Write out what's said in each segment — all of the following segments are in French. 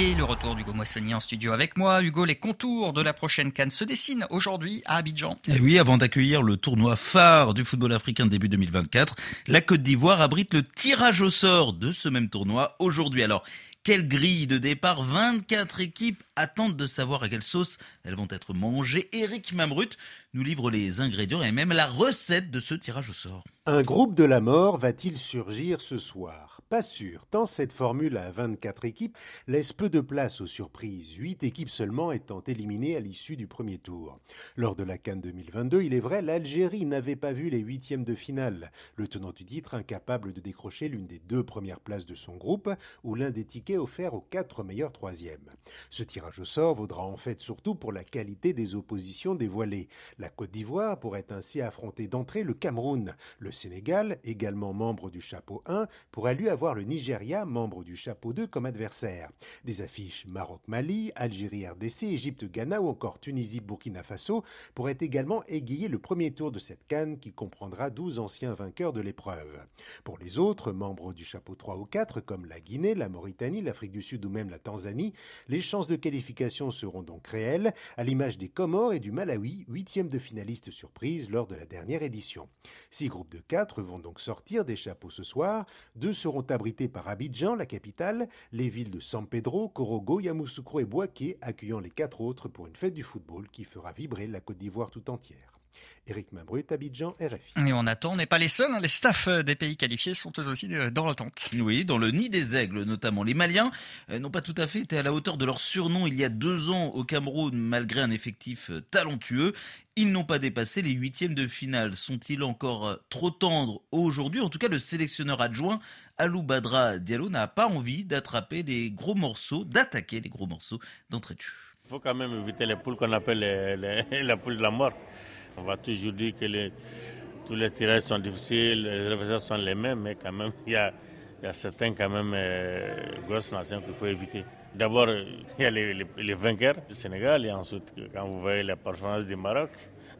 Et le retour d'Hugo Moissonnier en studio avec moi. Hugo, les contours de la prochaine Cannes se dessinent aujourd'hui à Abidjan. Et oui, avant d'accueillir le tournoi phare du football africain début 2024, la Côte d'Ivoire abrite le tirage au sort de ce même tournoi aujourd'hui. Alors, quelle grille de départ 24 équipes attendent de savoir à quelle sauce elles vont être mangées. Eric Mamrut nous livre les ingrédients et même la recette de ce tirage au sort. Un groupe de la mort va-t-il surgir ce soir? Pas sûr, tant cette formule à 24 équipes laisse peu de place aux surprises, 8 équipes seulement étant éliminées à l'issue du premier tour. Lors de la Cannes 2022, il est vrai, l'Algérie n'avait pas vu les huitièmes de finale, le tenant du titre incapable de décrocher l'une des deux premières places de son groupe ou l'un des tickets offerts aux quatre meilleurs troisièmes. Ce tirage au sort vaudra en fait surtout pour la qualité des oppositions dévoilées. La Côte d'Ivoire pourrait ainsi affronter d'entrée le Cameroun. Le Sénégal, également membre du chapeau 1, pourrait lui avoir voir le Nigeria, membre du chapeau 2, comme adversaire. Des affiches Maroc-Mali, Algérie-RDC, Égypte-Ghana ou encore Tunisie-Burkina Faso pourraient également égayer le premier tour de cette canne qui comprendra 12 anciens vainqueurs de l'épreuve. Pour les autres, membres du chapeau 3 ou 4, comme la Guinée, la Mauritanie, l'Afrique du Sud ou même la Tanzanie, les chances de qualification seront donc réelles, à l'image des Comores et du Malawi, huitième de finaliste surprise lors de la dernière édition. Six groupes de quatre vont donc sortir des chapeaux ce soir, deux seront abrités par Abidjan, la capitale, les villes de San Pedro, Korogo, Yamoussoukro et Boaké accueillant les quatre autres pour une fête du football qui fera vibrer la Côte d'Ivoire tout entière. Éric Mabrut, Abidjan, RFI. Et on attend, on n'est pas les seuls, hein. les staffs euh, des pays qualifiés sont eux aussi euh, dans l'attente. Oui, dans le nid des aigles notamment. Les Maliens euh, n'ont pas tout à fait été à la hauteur de leur surnom il y a deux ans au Cameroun, malgré un effectif talentueux. Ils n'ont pas dépassé les huitièmes de finale. Sont-ils encore trop tendres aujourd'hui? En tout cas, le sélectionneur adjoint Alou Badra Diallo n'a pas envie d'attraper les gros morceaux, d'attaquer les gros morceaux d'entrée de jeu. Il faut quand même éviter les poules qu'on appelle les, la poule de la mort. On va toujours dire que tous les tirages sont difficiles, les adversaires sont les mêmes, mais quand même, il y a, certains quand même euh, qu'il faut éviter. D'abord, il y a les, vainqueurs du Sénégal et ensuite, quand vous voyez la performance du Maroc,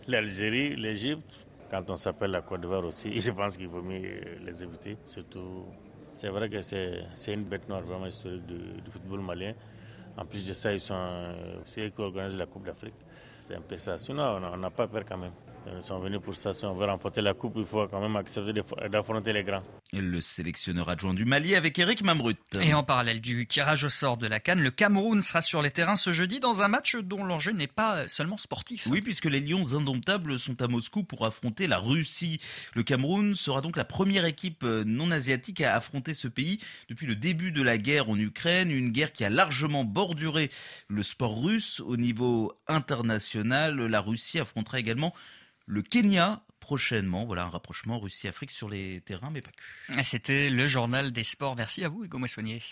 l'Algérie, l'Égypte, quand on s'appelle la Côte d'Ivoire aussi, je pense qu'il vaut mieux les éviter. Surtout, c'est vrai que c'est une bête noire vraiment historique du, football malien. En plus de ça, ils sont euh, ceux qui organisent la Coupe d'Afrique. C'est un peu ça. Sinon, on n'a pas peur quand même. Ils sont venus pour ça. Si on veut remporter la coupe, il faut quand même accepter d'affronter les grands. Le sélectionneur adjoint du Mali avec Eric Mamrut. Et en parallèle du tirage au sort de la Cannes, le Cameroun sera sur les terrains ce jeudi dans un match dont l'enjeu n'est pas seulement sportif. Oui, puisque les Lions indomptables sont à Moscou pour affronter la Russie. Le Cameroun sera donc la première équipe non asiatique à affronter ce pays depuis le début de la guerre en Ukraine, une guerre qui a largement borduré le sport russe au niveau international. La Russie affrontera également le Kenya prochainement. Voilà un rapprochement Russie-Afrique sur les terrains, mais pas que. C'était le journal des sports. Merci à vous, Hugo Moissonnier.